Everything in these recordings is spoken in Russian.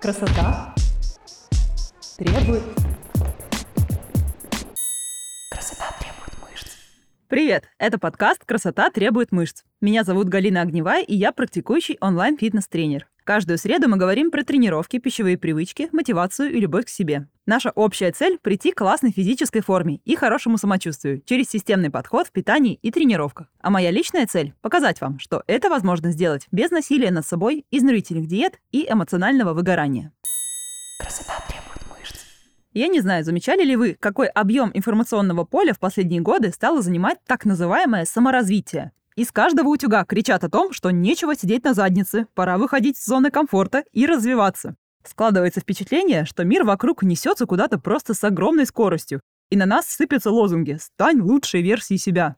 Красота требует... Красота требует мышц. Привет! Это подкаст «Красота требует мышц». Меня зовут Галина Огневая, и я практикующий онлайн-фитнес-тренер. Каждую среду мы говорим про тренировки, пищевые привычки, мотивацию и любовь к себе. Наша общая цель – прийти к классной физической форме и хорошему самочувствию через системный подход в питании и тренировках. А моя личная цель – показать вам, что это возможно сделать без насилия над собой, изнурительных диет и эмоционального выгорания. Красота требует мышц. Я не знаю, замечали ли вы, какой объем информационного поля в последние годы стало занимать так называемое саморазвитие. Из каждого утюга кричат о том, что нечего сидеть на заднице, пора выходить из зоны комфорта и развиваться. Складывается впечатление, что мир вокруг несется куда-то просто с огромной скоростью, и на нас сыпятся лозунги «Стань лучшей версией себя».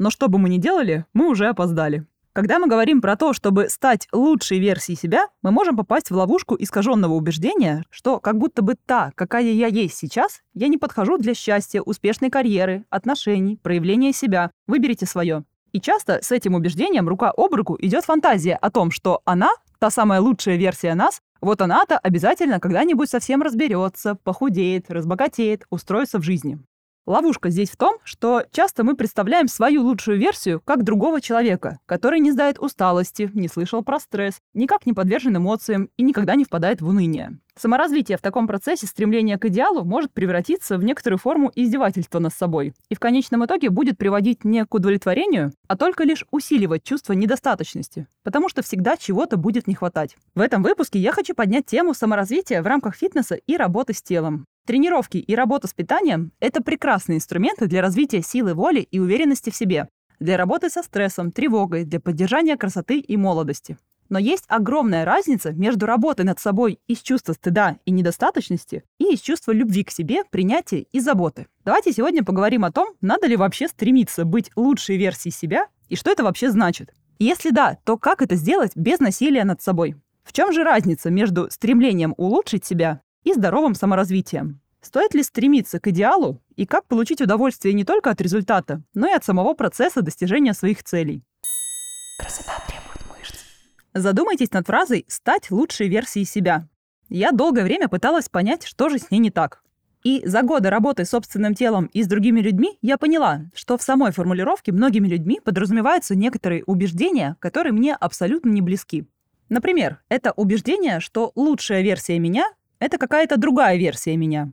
Но что бы мы ни делали, мы уже опоздали. Когда мы говорим про то, чтобы стать лучшей версией себя, мы можем попасть в ловушку искаженного убеждения, что как будто бы та, какая я есть сейчас, я не подхожу для счастья, успешной карьеры, отношений, проявления себя. Выберите свое. И часто с этим убеждением рука об руку идет фантазия о том, что она, та самая лучшая версия нас, вот она-то обязательно когда-нибудь совсем разберется, похудеет, разбогатеет, устроится в жизни. Ловушка здесь в том, что часто мы представляем свою лучшую версию как другого человека, который не знает усталости, не слышал про стресс, никак не подвержен эмоциям и никогда не впадает в уныние. Саморазвитие в таком процессе стремления к идеалу может превратиться в некоторую форму издевательства над собой и в конечном итоге будет приводить не к удовлетворению, а только лишь усиливать чувство недостаточности, потому что всегда чего-то будет не хватать. В этом выпуске я хочу поднять тему саморазвития в рамках фитнеса и работы с телом. Тренировки и работа с питанием – это прекрасные инструменты для развития силы воли и уверенности в себе, для работы со стрессом, тревогой, для поддержания красоты и молодости. Но есть огромная разница между работой над собой из чувства стыда и недостаточности и из чувства любви к себе, принятия и заботы. Давайте сегодня поговорим о том, надо ли вообще стремиться быть лучшей версией себя и что это вообще значит. Если да, то как это сделать без насилия над собой? В чем же разница между стремлением улучшить себя и здоровым саморазвитием? Стоит ли стремиться к идеалу и как получить удовольствие не только от результата, но и от самого процесса достижения своих целей? Красота требует Задумайтесь над фразой «стать лучшей версией себя». Я долгое время пыталась понять, что же с ней не так. И за годы работы с собственным телом и с другими людьми я поняла, что в самой формулировке многими людьми подразумеваются некоторые убеждения, которые мне абсолютно не близки. Например, это убеждение, что лучшая версия меня — это какая-то другая версия меня.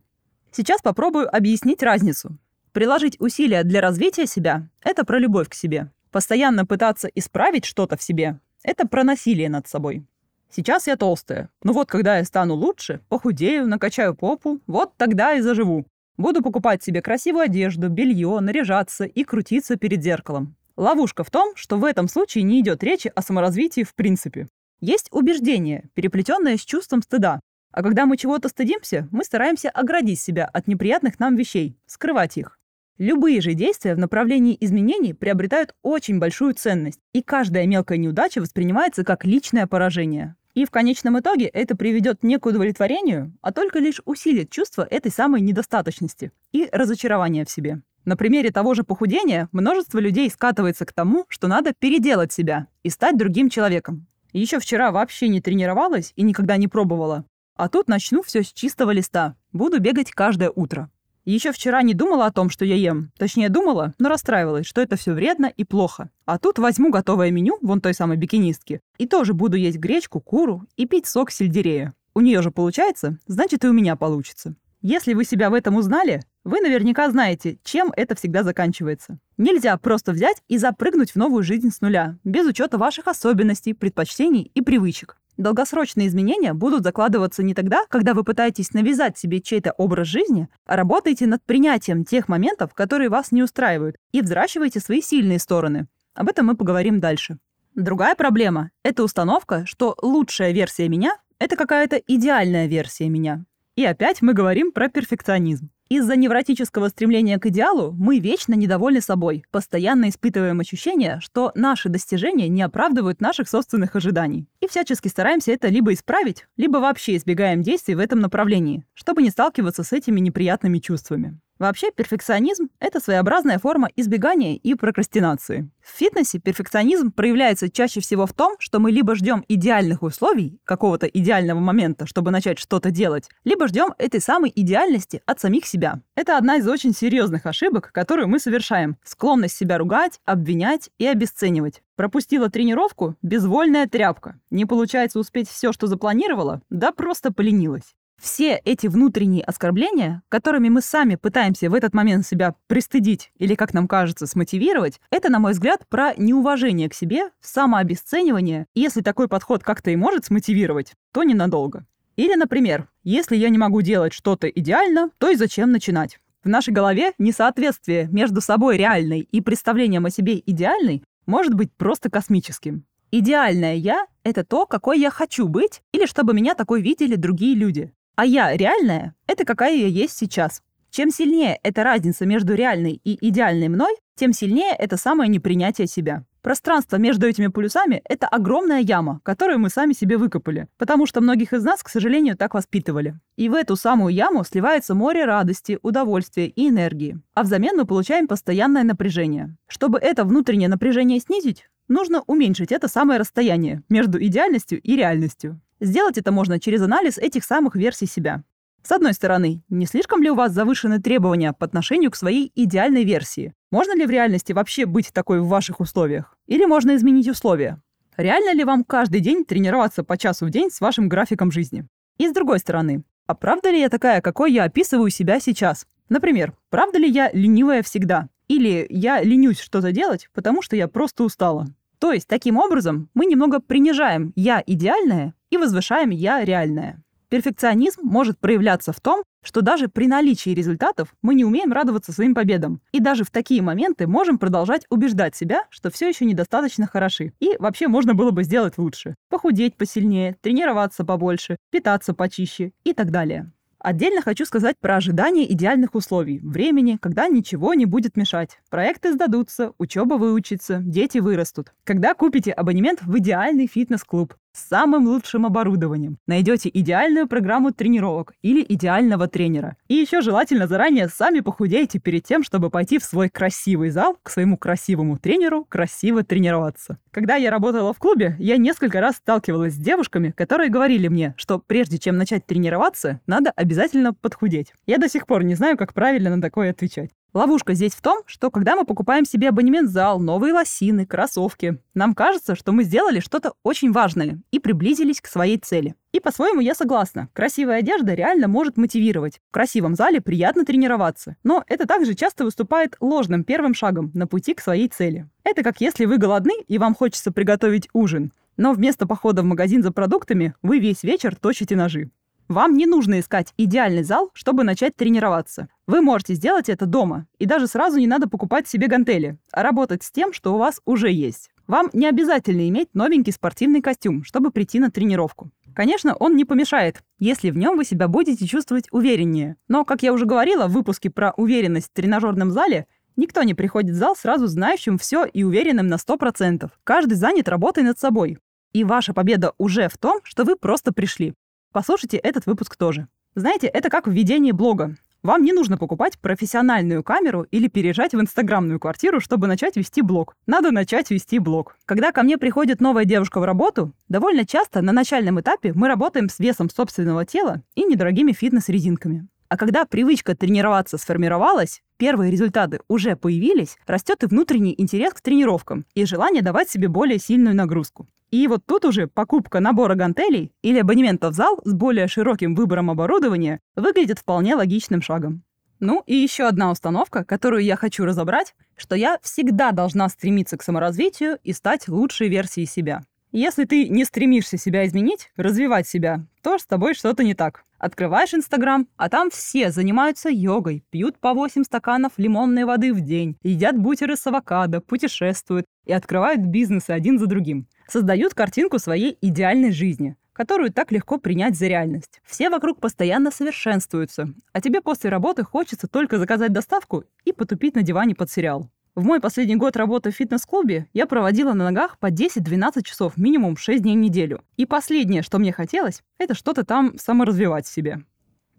Сейчас попробую объяснить разницу. Приложить усилия для развития себя — это про любовь к себе. Постоянно пытаться исправить что-то в себе это про насилие над собой. Сейчас я толстая. Ну вот, когда я стану лучше, похудею, накачаю попу, вот тогда и заживу. Буду покупать себе красивую одежду, белье, наряжаться и крутиться перед зеркалом. Ловушка в том, что в этом случае не идет речи о саморазвитии в принципе. Есть убеждение, переплетенное с чувством стыда. А когда мы чего-то стыдимся, мы стараемся оградить себя от неприятных нам вещей, скрывать их. Любые же действия в направлении изменений приобретают очень большую ценность, и каждая мелкая неудача воспринимается как личное поражение. И в конечном итоге это приведет не к удовлетворению, а только лишь усилит чувство этой самой недостаточности и разочарования в себе. На примере того же похудения множество людей скатывается к тому, что надо переделать себя и стать другим человеком. Еще вчера вообще не тренировалась и никогда не пробовала. А тут начну все с чистого листа. Буду бегать каждое утро. Еще вчера не думала о том, что я ем. Точнее, думала, но расстраивалась, что это все вредно и плохо. А тут возьму готовое меню, вон той самой бикинистки, и тоже буду есть гречку, куру и пить сок сельдерея. У нее же получается, значит и у меня получится. Если вы себя в этом узнали, вы наверняка знаете, чем это всегда заканчивается. Нельзя просто взять и запрыгнуть в новую жизнь с нуля, без учета ваших особенностей, предпочтений и привычек. Долгосрочные изменения будут закладываться не тогда, когда вы пытаетесь навязать себе чей-то образ жизни, а работаете над принятием тех моментов, которые вас не устраивают, и взращиваете свои сильные стороны. Об этом мы поговорим дальше. Другая проблема — это установка, что лучшая версия меня — это какая-то идеальная версия меня. И опять мы говорим про перфекционизм. Из-за невротического стремления к идеалу мы вечно недовольны собой, постоянно испытываем ощущение, что наши достижения не оправдывают наших собственных ожиданий. И всячески стараемся это либо исправить, либо вообще избегаем действий в этом направлении, чтобы не сталкиваться с этими неприятными чувствами. Вообще, перфекционизм — это своеобразная форма избегания и прокрастинации. В фитнесе перфекционизм проявляется чаще всего в том, что мы либо ждем идеальных условий, какого-то идеального момента, чтобы начать что-то делать, либо ждем этой самой идеальности от самих себя. Это одна из очень серьезных ошибок, которую мы совершаем. Склонность себя ругать, обвинять и обесценивать. Пропустила тренировку – безвольная тряпка. Не получается успеть все, что запланировала? Да просто поленилась. Все эти внутренние оскорбления, которыми мы сами пытаемся в этот момент себя пристыдить или, как нам кажется, смотивировать, это, на мой взгляд, про неуважение к себе, самообесценивание. И если такой подход как-то и может смотивировать, то ненадолго. Или, например, если я не могу делать что-то идеально, то и зачем начинать? В нашей голове несоответствие между собой реальной и представлением о себе идеальной может быть просто космическим. Идеальное «я» — это то, какой я хочу быть, или чтобы меня такой видели другие люди. А я реальная — это какая я есть сейчас. Чем сильнее эта разница между реальной и идеальной мной, тем сильнее это самое непринятие себя. Пространство между этими полюсами — это огромная яма, которую мы сами себе выкопали, потому что многих из нас, к сожалению, так воспитывали. И в эту самую яму сливается море радости, удовольствия и энергии. А взамен мы получаем постоянное напряжение. Чтобы это внутреннее напряжение снизить, нужно уменьшить это самое расстояние между идеальностью и реальностью. Сделать это можно через анализ этих самых версий себя. С одной стороны, не слишком ли у вас завышены требования по отношению к своей идеальной версии? Можно ли в реальности вообще быть такой в ваших условиях? Или можно изменить условия? Реально ли вам каждый день тренироваться по часу в день с вашим графиком жизни? И с другой стороны, а правда ли я такая, какой я описываю себя сейчас? Например, правда ли я ленивая всегда? Или я ленюсь что-то делать, потому что я просто устала? То есть, таким образом, мы немного принижаем «я идеальное» и возвышаем «я реальное». Перфекционизм может проявляться в том, что даже при наличии результатов мы не умеем радоваться своим победам. И даже в такие моменты можем продолжать убеждать себя, что все еще недостаточно хороши. И вообще можно было бы сделать лучше. Похудеть посильнее, тренироваться побольше, питаться почище и так далее. Отдельно хочу сказать про ожидание идеальных условий, времени, когда ничего не будет мешать. Проекты сдадутся, учеба выучится, дети вырастут. Когда купите абонемент в идеальный фитнес-клуб, с самым лучшим оборудованием. Найдете идеальную программу тренировок или идеального тренера. И еще желательно заранее сами похудейте перед тем, чтобы пойти в свой красивый зал к своему красивому тренеру красиво тренироваться. Когда я работала в клубе, я несколько раз сталкивалась с девушками, которые говорили мне, что прежде чем начать тренироваться, надо обязательно подхудеть. Я до сих пор не знаю, как правильно на такое отвечать. Ловушка здесь в том, что когда мы покупаем себе абонемент в зал, новые лосины, кроссовки, нам кажется, что мы сделали что-то очень важное и приблизились к своей цели. И по-своему я согласна. Красивая одежда реально может мотивировать. В красивом зале приятно тренироваться. Но это также часто выступает ложным первым шагом на пути к своей цели. Это как если вы голодны и вам хочется приготовить ужин. Но вместо похода в магазин за продуктами вы весь вечер точите ножи. Вам не нужно искать идеальный зал, чтобы начать тренироваться. Вы можете сделать это дома, и даже сразу не надо покупать себе гантели, а работать с тем, что у вас уже есть. Вам не обязательно иметь новенький спортивный костюм, чтобы прийти на тренировку. Конечно, он не помешает, если в нем вы себя будете чувствовать увереннее. Но, как я уже говорила в выпуске про уверенность в тренажерном зале, никто не приходит в зал сразу знающим все и уверенным на 100%. Каждый занят работой над собой. И ваша победа уже в том, что вы просто пришли. Послушайте этот выпуск тоже. Знаете, это как в ведении блога. Вам не нужно покупать профессиональную камеру или переезжать в инстаграмную квартиру, чтобы начать вести блог. Надо начать вести блог. Когда ко мне приходит новая девушка в работу, довольно часто на начальном этапе мы работаем с весом собственного тела и недорогими фитнес-резинками. А когда привычка тренироваться сформировалась, первые результаты уже появились, растет и внутренний интерес к тренировкам и желание давать себе более сильную нагрузку. И вот тут уже покупка набора гантелей или абонемента в зал с более широким выбором оборудования выглядит вполне логичным шагом. Ну и еще одна установка, которую я хочу разобрать, что я всегда должна стремиться к саморазвитию и стать лучшей версией себя. Если ты не стремишься себя изменить, развивать себя, то с тобой что-то не так. Открываешь Инстаграм, а там все занимаются йогой, пьют по 8 стаканов лимонной воды в день, едят бутеры с авокадо, путешествуют и открывают бизнесы один за другим создают картинку своей идеальной жизни, которую так легко принять за реальность. Все вокруг постоянно совершенствуются, а тебе после работы хочется только заказать доставку и потупить на диване под сериал. В мой последний год работы в фитнес-клубе я проводила на ногах по 10-12 часов минимум 6 дней в неделю. И последнее, что мне хотелось, это что-то там саморазвивать в себе.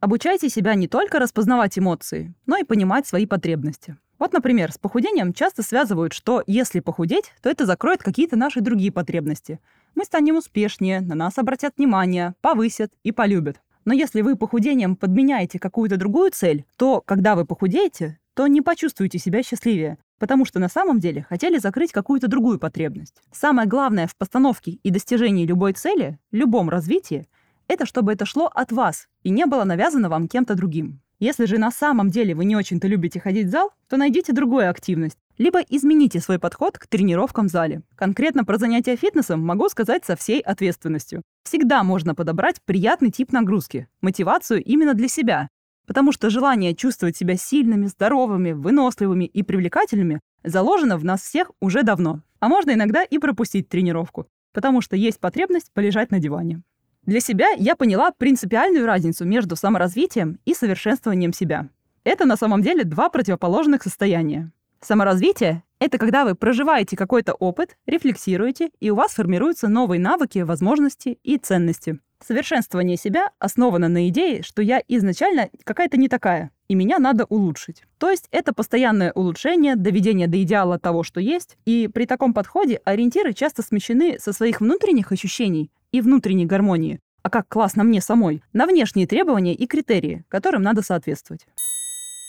Обучайте себя не только распознавать эмоции, но и понимать свои потребности. Вот, например, с похудением часто связывают, что если похудеть, то это закроет какие-то наши другие потребности. Мы станем успешнее, на нас обратят внимание, повысят и полюбят. Но если вы похудением подменяете какую-то другую цель, то когда вы похудеете, то не почувствуете себя счастливее, потому что на самом деле хотели закрыть какую-то другую потребность. Самое главное в постановке и достижении любой цели, любом развитии, это чтобы это шло от вас и не было навязано вам кем-то другим. Если же на самом деле вы не очень-то любите ходить в зал, то найдите другую активность, либо измените свой подход к тренировкам в зале. Конкретно про занятия фитнесом могу сказать со всей ответственностью. Всегда можно подобрать приятный тип нагрузки, мотивацию именно для себя, потому что желание чувствовать себя сильными, здоровыми, выносливыми и привлекательными заложено в нас всех уже давно. А можно иногда и пропустить тренировку, потому что есть потребность полежать на диване. Для себя я поняла принципиальную разницу между саморазвитием и совершенствованием себя. Это на самом деле два противоположных состояния. Саморазвитие — это когда вы проживаете какой-то опыт, рефлексируете, и у вас формируются новые навыки, возможности и ценности. Совершенствование себя основано на идее, что я изначально какая-то не такая, и меня надо улучшить. То есть это постоянное улучшение, доведение до идеала того, что есть, и при таком подходе ориентиры часто смещены со своих внутренних ощущений и внутренней гармонии, а как классно мне самой, на внешние требования и критерии, которым надо соответствовать.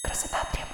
Красота требует.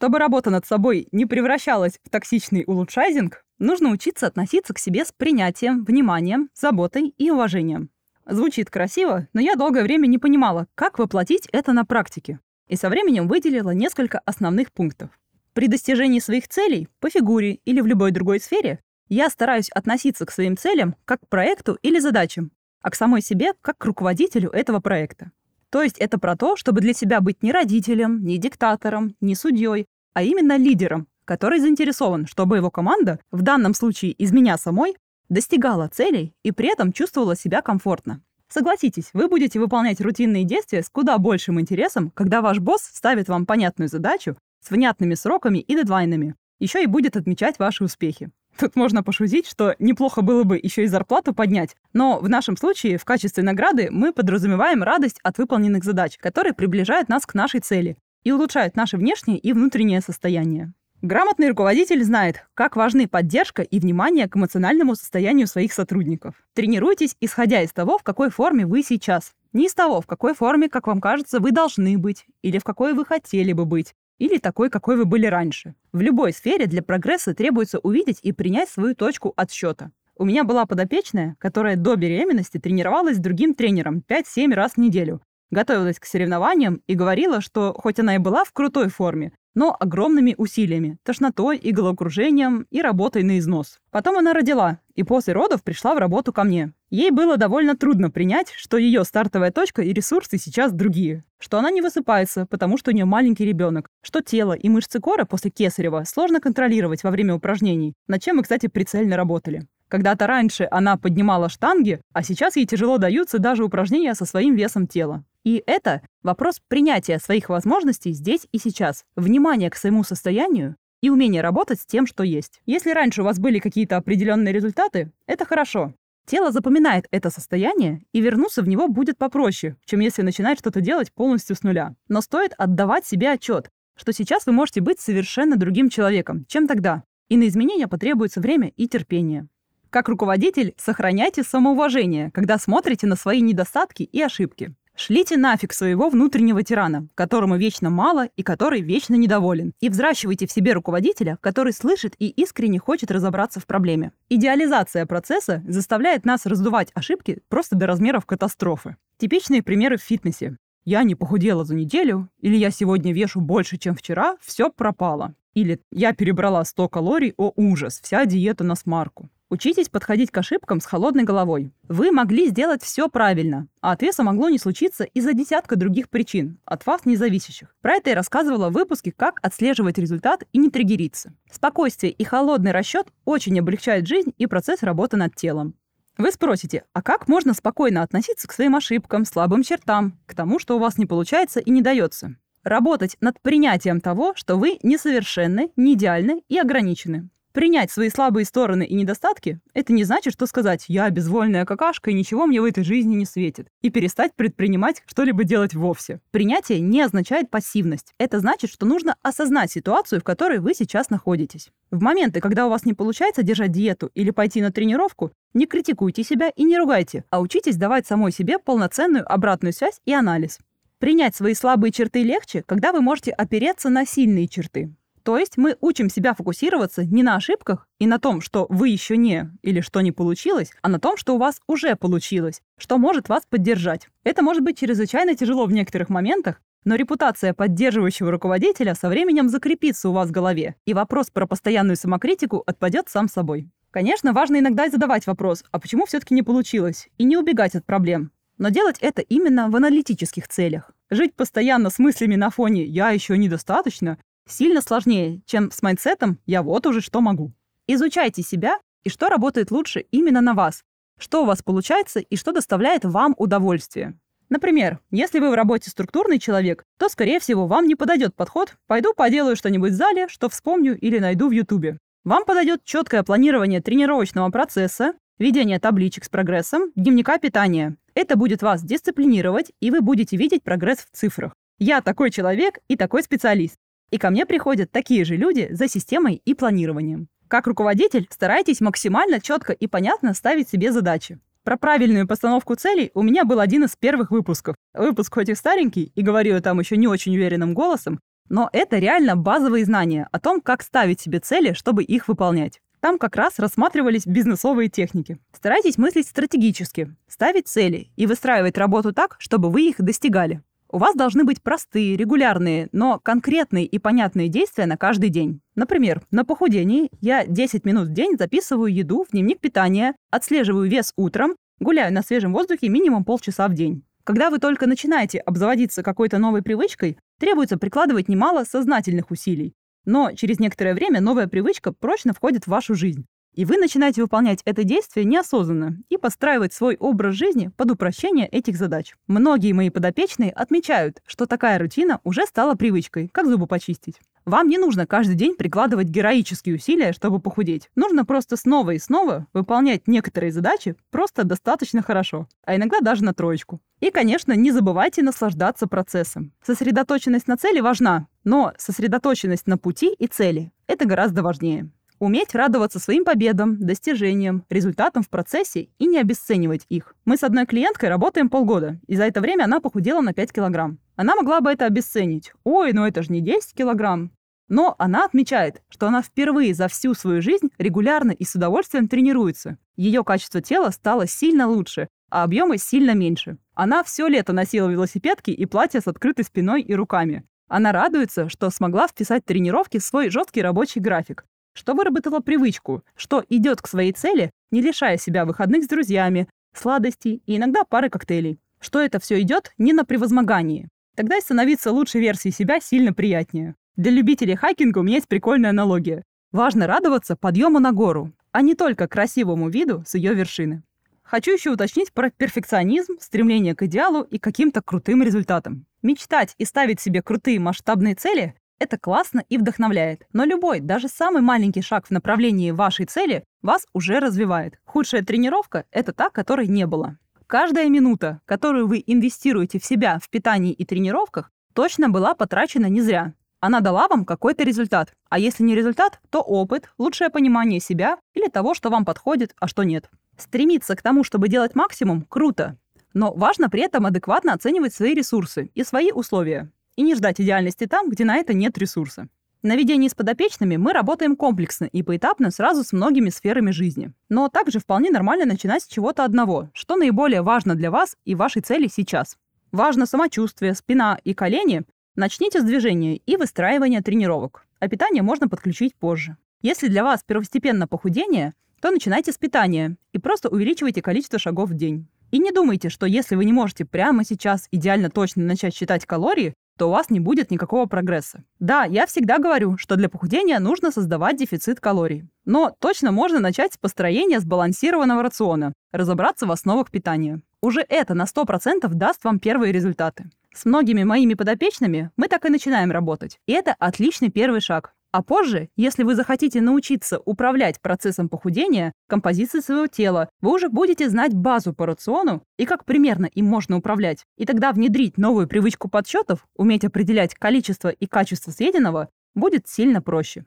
Чтобы работа над собой не превращалась в токсичный улучшайзинг, нужно учиться относиться к себе с принятием, вниманием, заботой и уважением. Звучит красиво, но я долгое время не понимала, как воплотить это на практике. И со временем выделила несколько основных пунктов. При достижении своих целей, по фигуре или в любой другой сфере, я стараюсь относиться к своим целям как к проекту или задачам, а к самой себе как к руководителю этого проекта. То есть это про то, чтобы для себя быть не родителем, не диктатором, не судьей, а именно лидером, который заинтересован, чтобы его команда, в данном случае из меня самой, достигала целей и при этом чувствовала себя комфортно. Согласитесь, вы будете выполнять рутинные действия с куда большим интересом, когда ваш босс ставит вам понятную задачу с внятными сроками и дедлайнами, еще и будет отмечать ваши успехи. Тут можно пошутить, что неплохо было бы еще и зарплату поднять, но в нашем случае в качестве награды мы подразумеваем радость от выполненных задач, которые приближают нас к нашей цели и улучшают наше внешнее и внутреннее состояние. Грамотный руководитель знает, как важны поддержка и внимание к эмоциональному состоянию своих сотрудников. Тренируйтесь, исходя из того, в какой форме вы сейчас. Не из того, в какой форме, как вам кажется, вы должны быть, или в какой вы хотели бы быть, или такой, какой вы были раньше. В любой сфере для прогресса требуется увидеть и принять свою точку отсчета. У меня была подопечная, которая до беременности тренировалась с другим тренером 5-7 раз в неделю, готовилась к соревнованиям и говорила, что хоть она и была в крутой форме, но огромными усилиями, тошнотой и головокружением и работой на износ. Потом она родила, и после родов пришла в работу ко мне. Ей было довольно трудно принять, что ее стартовая точка и ресурсы сейчас другие. Что она не высыпается, потому что у нее маленький ребенок. Что тело и мышцы кора после кесарева сложно контролировать во время упражнений, над чем мы, кстати, прицельно работали. Когда-то раньше она поднимала штанги, а сейчас ей тяжело даются даже упражнения со своим весом тела. И это вопрос принятия своих возможностей здесь и сейчас, внимания к своему состоянию и умение работать с тем, что есть. Если раньше у вас были какие-то определенные результаты, это хорошо. Тело запоминает это состояние, и вернуться в него будет попроще, чем если начинать что-то делать полностью с нуля. Но стоит отдавать себе отчет, что сейчас вы можете быть совершенно другим человеком, чем тогда, и на изменения потребуется время и терпение. Как руководитель, сохраняйте самоуважение, когда смотрите на свои недостатки и ошибки. Шлите нафиг своего внутреннего тирана, которому вечно мало и который вечно недоволен. И взращивайте в себе руководителя, который слышит и искренне хочет разобраться в проблеме. Идеализация процесса заставляет нас раздувать ошибки просто до размеров катастрофы. Типичные примеры в фитнесе. Я не похудела за неделю, или я сегодня вешу больше, чем вчера, все пропало. Или я перебрала 100 калорий, о ужас, вся диета на смарку. Учитесь подходить к ошибкам с холодной головой. Вы могли сделать все правильно, а отвеса могло не случиться из-за десятка других причин, от вас независящих. Про это я рассказывала в выпуске «Как отслеживать результат и не триггериться». Спокойствие и холодный расчет очень облегчают жизнь и процесс работы над телом. Вы спросите, а как можно спокойно относиться к своим ошибкам, слабым чертам, к тому, что у вас не получается и не дается? Работать над принятием того, что вы несовершенны, не идеальны и ограничены. Принять свои слабые стороны и недостатки – это не значит, что сказать «я безвольная какашка и ничего мне в этой жизни не светит» и перестать предпринимать что-либо делать вовсе. Принятие не означает пассивность. Это значит, что нужно осознать ситуацию, в которой вы сейчас находитесь. В моменты, когда у вас не получается держать диету или пойти на тренировку, не критикуйте себя и не ругайте, а учитесь давать самой себе полноценную обратную связь и анализ. Принять свои слабые черты легче, когда вы можете опереться на сильные черты. То есть мы учим себя фокусироваться не на ошибках и на том, что вы еще не или что не получилось, а на том, что у вас уже получилось, что может вас поддержать. Это может быть чрезвычайно тяжело в некоторых моментах, но репутация поддерживающего руководителя со временем закрепится у вас в голове, и вопрос про постоянную самокритику отпадет сам собой. Конечно, важно иногда задавать вопрос, а почему все-таки не получилось, и не убегать от проблем. Но делать это именно в аналитических целях. Жить постоянно с мыслями на фоне «я еще недостаточно» сильно сложнее, чем с mindset ом «я вот уже что могу». Изучайте себя и что работает лучше именно на вас, что у вас получается и что доставляет вам удовольствие. Например, если вы в работе структурный человек, то, скорее всего, вам не подойдет подход «пойду поделаю что-нибудь в зале, что вспомню или найду в Ютубе». Вам подойдет четкое планирование тренировочного процесса, ведение табличек с прогрессом, дневника питания. Это будет вас дисциплинировать, и вы будете видеть прогресс в цифрах. Я такой человек и такой специалист. И ко мне приходят такие же люди за системой и планированием. Как руководитель старайтесь максимально четко и понятно ставить себе задачи. Про правильную постановку целей у меня был один из первых выпусков. Выпуск хоть и старенький, и говорю там еще не очень уверенным голосом, но это реально базовые знания о том, как ставить себе цели, чтобы их выполнять. Там как раз рассматривались бизнесовые техники. Старайтесь мыслить стратегически, ставить цели и выстраивать работу так, чтобы вы их достигали. У вас должны быть простые, регулярные, но конкретные и понятные действия на каждый день. Например, на похудении я 10 минут в день записываю еду в дневник питания, отслеживаю вес утром, гуляю на свежем воздухе минимум полчаса в день. Когда вы только начинаете обзаводиться какой-то новой привычкой, требуется прикладывать немало сознательных усилий. Но через некоторое время новая привычка прочно входит в вашу жизнь. И вы начинаете выполнять это действие неосознанно и подстраивать свой образ жизни под упрощение этих задач. Многие мои подопечные отмечают, что такая рутина уже стала привычкой, как зубы почистить. Вам не нужно каждый день прикладывать героические усилия, чтобы похудеть. Нужно просто снова и снова выполнять некоторые задачи просто достаточно хорошо, а иногда даже на троечку. И, конечно, не забывайте наслаждаться процессом. Сосредоточенность на цели важна, но сосредоточенность на пути и цели – это гораздо важнее. Уметь радоваться своим победам, достижениям, результатам в процессе и не обесценивать их. Мы с одной клиенткой работаем полгода, и за это время она похудела на 5 килограмм. Она могла бы это обесценить. Ой, ну это же не 10 килограмм. Но она отмечает, что она впервые за всю свою жизнь регулярно и с удовольствием тренируется. Ее качество тела стало сильно лучше, а объемы сильно меньше. Она все лето носила велосипедки и платья с открытой спиной и руками. Она радуется, что смогла вписать тренировки в свой жесткий рабочий график, что выработала привычку, что идет к своей цели, не лишая себя выходных с друзьями, сладостей и иногда пары коктейлей. Что это все идет не на превозмогании. Тогда и становиться лучшей версией себя сильно приятнее. Для любителей хайкинга у меня есть прикольная аналогия. Важно радоваться подъему на гору, а не только красивому виду с ее вершины. Хочу еще уточнить про перфекционизм, стремление к идеалу и каким-то крутым результатам. Мечтать и ставить себе крутые масштабные цели это классно и вдохновляет. Но любой, даже самый маленький шаг в направлении вашей цели вас уже развивает. Худшая тренировка – это та, которой не было. Каждая минута, которую вы инвестируете в себя в питании и тренировках, точно была потрачена не зря. Она дала вам какой-то результат. А если не результат, то опыт, лучшее понимание себя или того, что вам подходит, а что нет. Стремиться к тому, чтобы делать максимум, круто. Но важно при этом адекватно оценивать свои ресурсы и свои условия и не ждать идеальности там, где на это нет ресурса. На ведении с подопечными мы работаем комплексно и поэтапно сразу с многими сферами жизни. Но также вполне нормально начинать с чего-то одного, что наиболее важно для вас и вашей цели сейчас. Важно самочувствие, спина и колени. Начните с движения и выстраивания тренировок. А питание можно подключить позже. Если для вас первостепенно похудение, то начинайте с питания и просто увеличивайте количество шагов в день. И не думайте, что если вы не можете прямо сейчас идеально точно начать считать калории, то у вас не будет никакого прогресса. Да, я всегда говорю, что для похудения нужно создавать дефицит калорий. Но точно можно начать с построения сбалансированного рациона, разобраться в основах питания. Уже это на 100% даст вам первые результаты. С многими моими подопечными мы так и начинаем работать. И это отличный первый шаг. А позже, если вы захотите научиться управлять процессом похудения, композицией своего тела, вы уже будете знать базу по рациону и как примерно им можно управлять. И тогда внедрить новую привычку подсчетов, уметь определять количество и качество съеденного, будет сильно проще.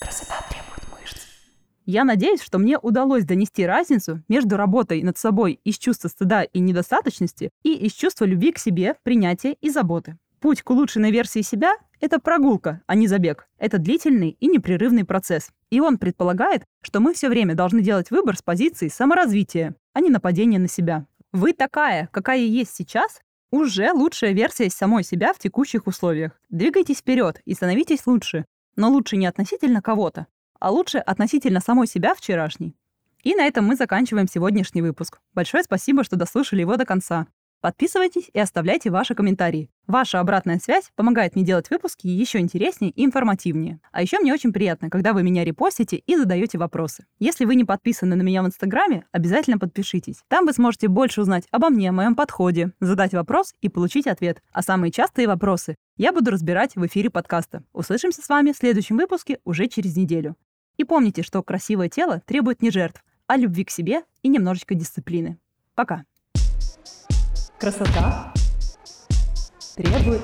Красота требует мышц. Я надеюсь, что мне удалось донести разницу между работой над собой из чувства стыда и недостаточности и из чувства любви к себе, принятия и заботы. Путь к улучшенной версии себя – это прогулка, а не забег. Это длительный и непрерывный процесс. И он предполагает, что мы все время должны делать выбор с позиции саморазвития, а не нападения на себя. Вы такая, какая есть сейчас, уже лучшая версия самой себя в текущих условиях. Двигайтесь вперед и становитесь лучше. Но лучше не относительно кого-то, а лучше относительно самой себя вчерашней. И на этом мы заканчиваем сегодняшний выпуск. Большое спасибо, что дослушали его до конца. Подписывайтесь и оставляйте ваши комментарии. Ваша обратная связь помогает мне делать выпуски еще интереснее и информативнее. А еще мне очень приятно, когда вы меня репостите и задаете вопросы. Если вы не подписаны на меня в Инстаграме, обязательно подпишитесь. Там вы сможете больше узнать обо мне, о моем подходе, задать вопрос и получить ответ. А самые частые вопросы я буду разбирать в эфире подкаста. Услышимся с вами в следующем выпуске уже через неделю. И помните, что красивое тело требует не жертв, а любви к себе и немножечко дисциплины. Пока! Красота требует